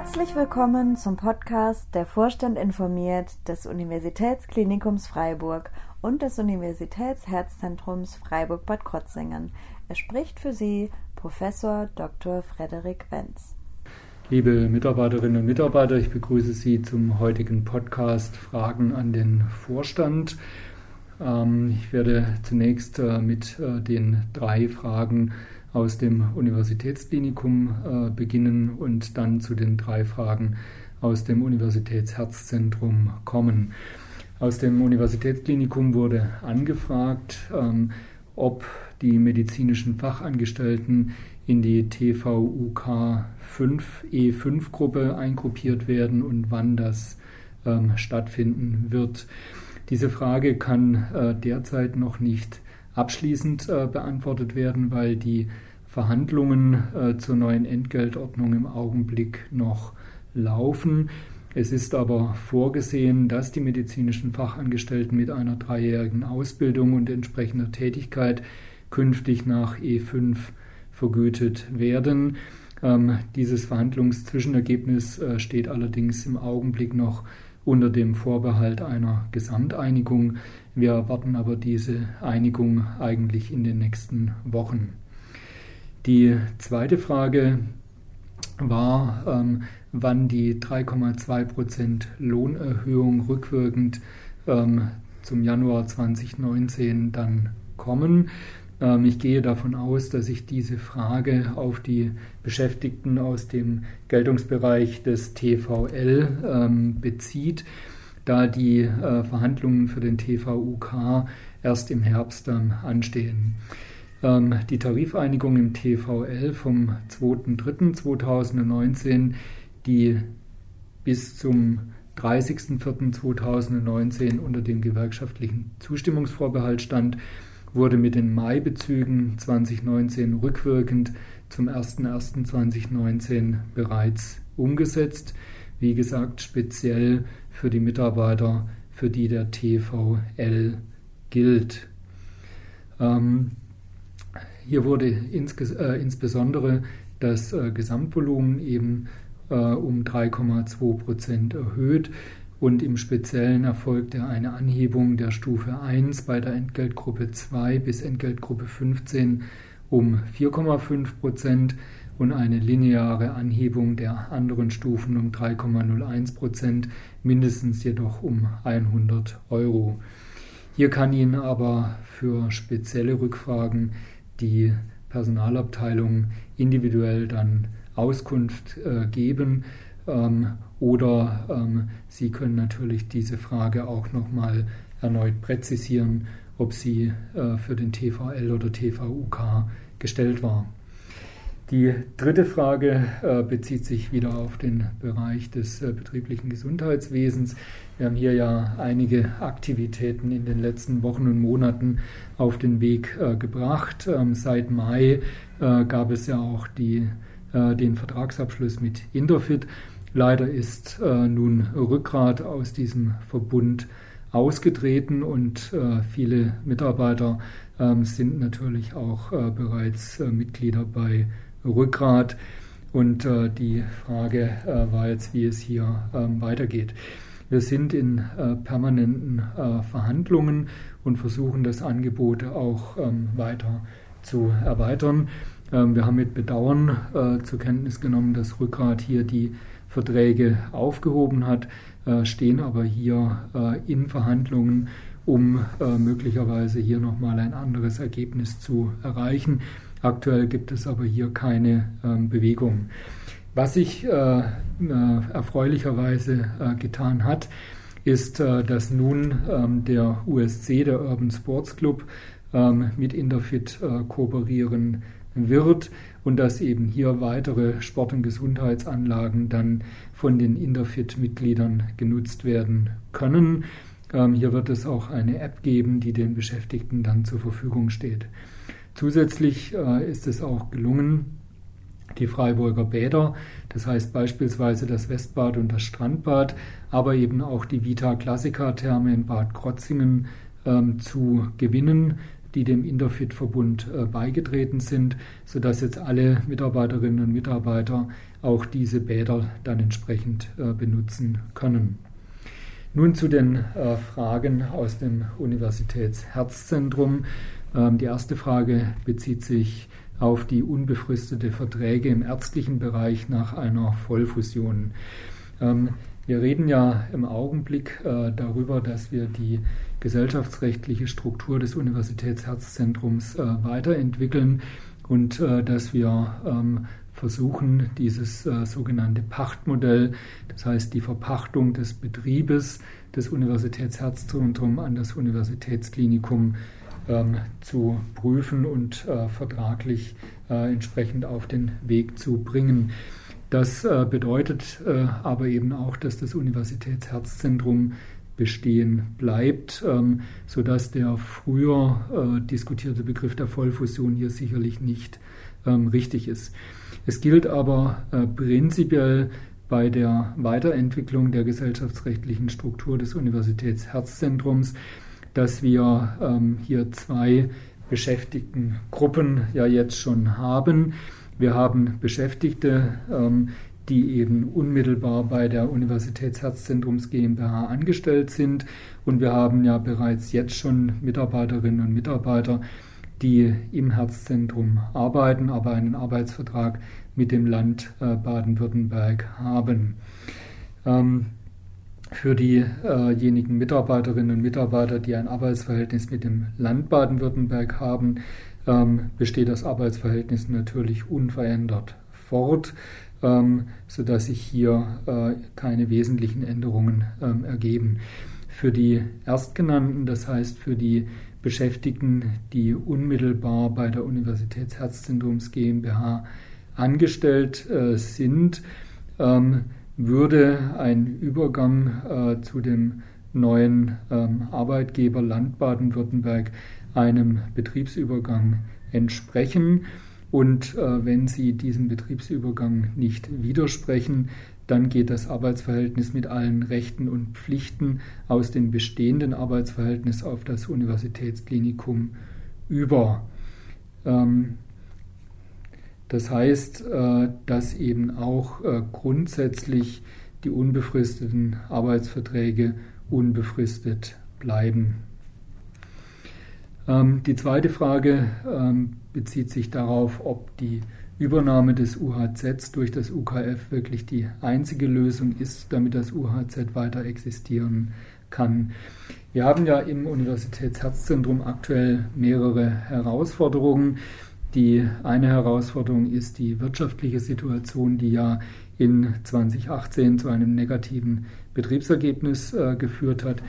Herzlich willkommen zum Podcast Der Vorstand informiert des Universitätsklinikums Freiburg und des Universitätsherzzentrums Freiburg-Bad Krotzingen. Es spricht für Sie Professor Dr. Frederik Wenz. Liebe Mitarbeiterinnen und Mitarbeiter, ich begrüße Sie zum heutigen Podcast Fragen an den Vorstand. Ähm, ich werde zunächst äh, mit äh, den drei Fragen aus dem Universitätsklinikum äh, beginnen und dann zu den drei Fragen aus dem Universitätsherzzentrum kommen. Aus dem Universitätsklinikum wurde angefragt, ähm, ob die medizinischen Fachangestellten in die TVUK 5 E5 Gruppe eingruppiert werden und wann das ähm, stattfinden wird. Diese Frage kann äh, derzeit noch nicht abschließend äh, beantwortet werden, weil die Verhandlungen äh, zur neuen Entgeltordnung im Augenblick noch laufen. Es ist aber vorgesehen, dass die medizinischen Fachangestellten mit einer dreijährigen Ausbildung und entsprechender Tätigkeit künftig nach E5 vergütet werden. Ähm, dieses Verhandlungszwischenergebnis äh, steht allerdings im Augenblick noch unter dem Vorbehalt einer Gesamteinigung. Wir erwarten aber diese Einigung eigentlich in den nächsten Wochen. Die zweite Frage war, ähm, wann die 3,2 Prozent Lohnerhöhung rückwirkend ähm, zum Januar 2019 dann kommen. Ähm, ich gehe davon aus, dass sich diese Frage auf die Beschäftigten aus dem Geltungsbereich des TVL ähm, bezieht, da die äh, Verhandlungen für den TVUK erst im Herbst anstehen. Ähm, die Tarifeinigung im TVL vom 2.3.2019, die bis zum 30.04.2019 unter dem gewerkschaftlichen Zustimmungsvorbehalt stand, wurde mit den Mai-Bezügen 2019 rückwirkend zum 01.01.2019 bereits umgesetzt. Wie gesagt, speziell für die Mitarbeiter, für die der TVL gilt. Ähm, hier wurde insges äh, insbesondere das äh, Gesamtvolumen eben äh, um 3,2 Prozent erhöht und im Speziellen erfolgte eine Anhebung der Stufe 1 bei der Entgeltgruppe 2 bis Entgeltgruppe 15 um 4,5 Prozent und eine lineare Anhebung der anderen Stufen um 3,01 Prozent, mindestens jedoch um 100 Euro. Hier kann Ihnen aber für spezielle Rückfragen die Personalabteilung individuell dann Auskunft äh, geben. Ähm, oder ähm, Sie können natürlich diese Frage auch nochmal erneut präzisieren, ob sie äh, für den TVL oder TVUK gestellt war. Die dritte Frage äh, bezieht sich wieder auf den Bereich des äh, betrieblichen Gesundheitswesens. Wir haben hier ja einige Aktivitäten in den letzten Wochen und Monaten auf den Weg äh, gebracht. Ähm, seit Mai äh, gab es ja auch die, äh, den Vertragsabschluss mit Interfit. Leider ist äh, nun Rückgrat aus diesem Verbund ausgetreten und äh, viele Mitarbeiter äh, sind natürlich auch äh, bereits äh, Mitglieder bei Rückgrat. Und äh, die Frage war jetzt, wie es hier ähm, weitergeht. Wir sind in permanenten Verhandlungen und versuchen das Angebot auch ähm, weiter zu erweitern. Ähm, wir haben mit Bedauern zur Kenntnis genommen, dass Rückgrat hier die Verträge aufgehoben hat, äh, stehen aber hier äh, in Verhandlungen, um äh, möglicherweise hier nochmal ein anderes Ergebnis zu erreichen. Aktuell gibt es aber hier keine ähm, Bewegung. Was sich erfreulicherweise getan hat, ist, dass nun ähm, der USC, der Urban Sports Club, ähm, mit Interfit kooperieren wird und dass eben hier weitere Sport- und Gesundheitsanlagen dann von den Interfit-Mitgliedern genutzt werden können. Ähm, hier wird es auch eine App geben, die den Beschäftigten dann zur Verfügung steht. Zusätzlich äh, ist es auch gelungen, die Freiburger Bäder, das heißt beispielsweise das Westbad und das Strandbad, aber eben auch die Vita Classica Therme in Bad Krotzingen ähm, zu gewinnen die dem Interfit-Verbund äh, beigetreten sind, sodass jetzt alle Mitarbeiterinnen und Mitarbeiter auch diese Bäder dann entsprechend äh, benutzen können. Nun zu den äh, Fragen aus dem Universitätsherzzentrum. Ähm, die erste Frage bezieht sich auf die unbefristete Verträge im ärztlichen Bereich nach einer Vollfusion. Ähm, wir reden ja im Augenblick äh, darüber, dass wir die gesellschaftsrechtliche Struktur des Universitätsherzzentrums äh, weiterentwickeln und äh, dass wir ähm, versuchen, dieses äh, sogenannte Pachtmodell, das heißt die Verpachtung des Betriebes des Universitätsherzzentrums an das Universitätsklinikum ähm, zu prüfen und äh, vertraglich äh, entsprechend auf den Weg zu bringen. Das äh, bedeutet äh, aber eben auch, dass das Universitätsherzzentrum bestehen bleibt, ähm, sodass der früher äh, diskutierte Begriff der Vollfusion hier sicherlich nicht ähm, richtig ist. Es gilt aber prinzipiell bei der Weiterentwicklung der gesellschaftsrechtlichen Struktur des Universitätsherzzentrums, dass wir ähm, hier zwei Beschäftigtengruppen ja jetzt schon haben. Wir haben Beschäftigte, ähm, die eben unmittelbar bei der Universitätsherzzentrums GmbH angestellt sind. Und wir haben ja bereits jetzt schon Mitarbeiterinnen und Mitarbeiter, die im Herzzentrum arbeiten, aber einen Arbeitsvertrag mit dem Land äh, Baden-Württemberg haben. Ähm, für diejenigen Mitarbeiterinnen und Mitarbeiter, die ein Arbeitsverhältnis mit dem Land Baden-Württemberg haben, ähm, besteht das Arbeitsverhältnis natürlich unverändert fort, ähm, sodass sich hier äh, keine wesentlichen Änderungen ähm, ergeben. Für die Erstgenannten, das heißt für die Beschäftigten, die unmittelbar bei der Universitätsherzzentrums GmbH angestellt äh, sind, würde ein Übergang äh, zu dem neuen ähm, Arbeitgeber Land Baden-Württemberg einem Betriebsübergang entsprechen. Und äh, wenn Sie diesem Betriebsübergang nicht widersprechen, dann geht das Arbeitsverhältnis mit allen Rechten und Pflichten aus dem bestehenden Arbeitsverhältnis auf das Universitätsklinikum über. Ähm, das heißt, äh, dass eben auch äh, grundsätzlich die unbefristeten Arbeitsverträge unbefristet bleiben. Ähm, die zweite Frage ähm, bezieht sich darauf, ob die Übernahme des UHZ durch das UKF wirklich die einzige Lösung ist, damit das UHZ weiter existieren kann. Wir haben ja im Universitätsherzzentrum aktuell mehrere Herausforderungen. Die eine Herausforderung ist die wirtschaftliche Situation, die ja in 2018 zu einem negativen Betriebsergebnis äh, geführt hat,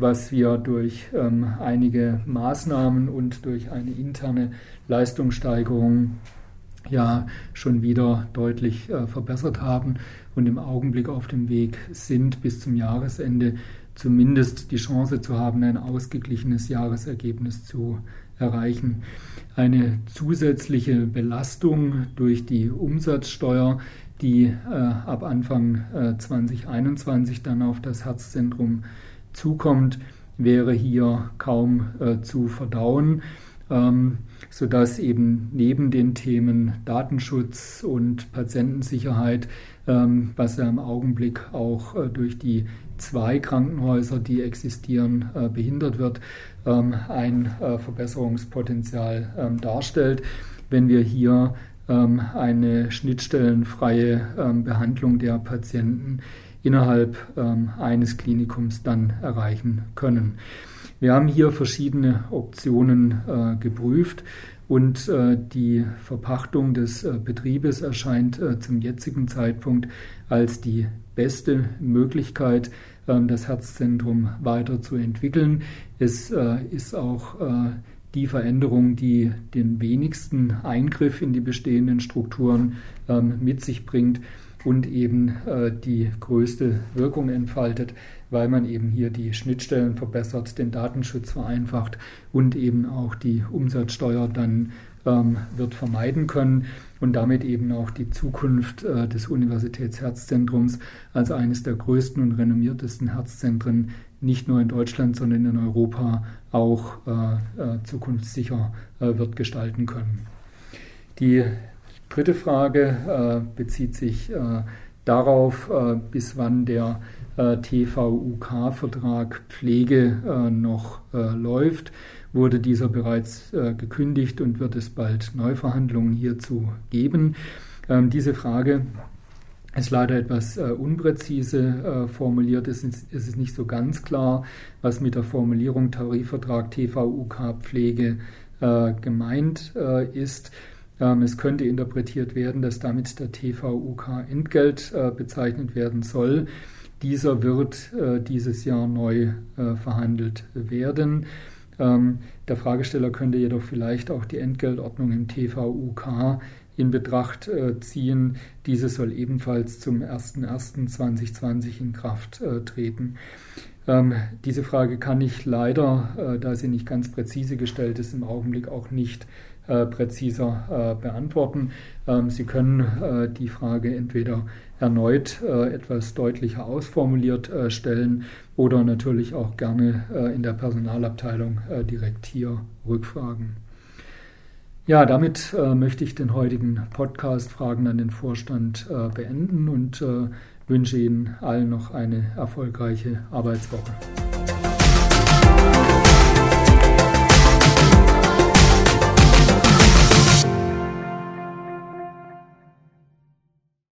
was wir durch ähm, einige Maßnahmen und durch eine interne Leistungssteigerung ja schon wieder deutlich äh, verbessert haben und im Augenblick auf dem Weg sind, bis zum Jahresende zumindest die Chance zu haben, ein ausgeglichenes Jahresergebnis zu erreichen. Eine zusätzliche Belastung durch die Umsatzsteuer, die äh, ab Anfang äh, 2021 dann auf das Herzzentrum zukommt, wäre hier kaum äh, zu verdauen, ähm, sodass eben neben den Themen Datenschutz und Patientensicherheit, ähm, was ja im Augenblick auch äh, durch die zwei Krankenhäuser, die existieren, äh, behindert wird, ähm, ein äh, Verbesserungspotenzial ähm, darstellt, wenn wir hier ähm, eine schnittstellenfreie Behandlung der Patienten innerhalb eines Klinikums dann erreichen können. Wir haben hier verschiedene Optionen äh, geprüft und äh, die Verpachtung des äh, Betriebes erscheint zum jetzigen Zeitpunkt als die beste Möglichkeit, ähm, das Herzzentrum weiterzuentwickeln. Es ist auch die Veränderung, die den wenigsten Eingriff in die bestehenden Strukturen ähm, mit sich bringt und eben äh, die größte Wirkung entfaltet, weil man eben hier die Schnittstellen verbessert, den Datenschutz vereinfacht und eben auch die Umsatzsteuer dann ähm, wird vermeiden können und damit eben auch die Zukunft äh, des Universitätsherzzentrums als eines der größten und renommiertesten Herzzentren nicht nur in Deutschland, sondern in Europa auch äh, zukunftssicher wird gestalten können. Die dritte Frage äh, bezieht sich äh, darauf, bis wann der TVUK-Vertrag Pflege noch läuft wurde dieser bereits äh, gekündigt und wird es bald Neuverhandlungen hierzu geben. Ähm, diese Frage ist leider etwas äh, unpräzise äh, formuliert. Es ist, es ist, nicht so ganz klar, was mit der Formulierung Tarifvertrag TVUK Pflege äh, gemeint äh, ist. Ähm, es könnte interpretiert werden, dass damit der TVUK Entgelt äh, bezeichnet werden soll. Dieser wird dieses Jahr neu verhandelt werden. Ähm, der Fragesteller könnte jedoch vielleicht auch die Entgeltordnung im TVUK in Betracht äh, ziehen. Diese soll ebenfalls zum 01.01.2020 in Kraft äh, treten. Ähm, diese Frage kann ich leider, äh, da sie nicht ganz präzise gestellt ist, im Augenblick auch nicht äh, präziser äh, beantworten. Ähm, Sie können äh, die Frage entweder erneut etwas deutlicher ausformuliert stellen oder natürlich auch gerne in der Personalabteilung direkt hier rückfragen. Ja, damit äh, möchte ich den heutigen Podcast Fragen an den Vorstand äh, beenden und äh, wünsche Ihnen allen noch eine erfolgreiche Arbeitswoche.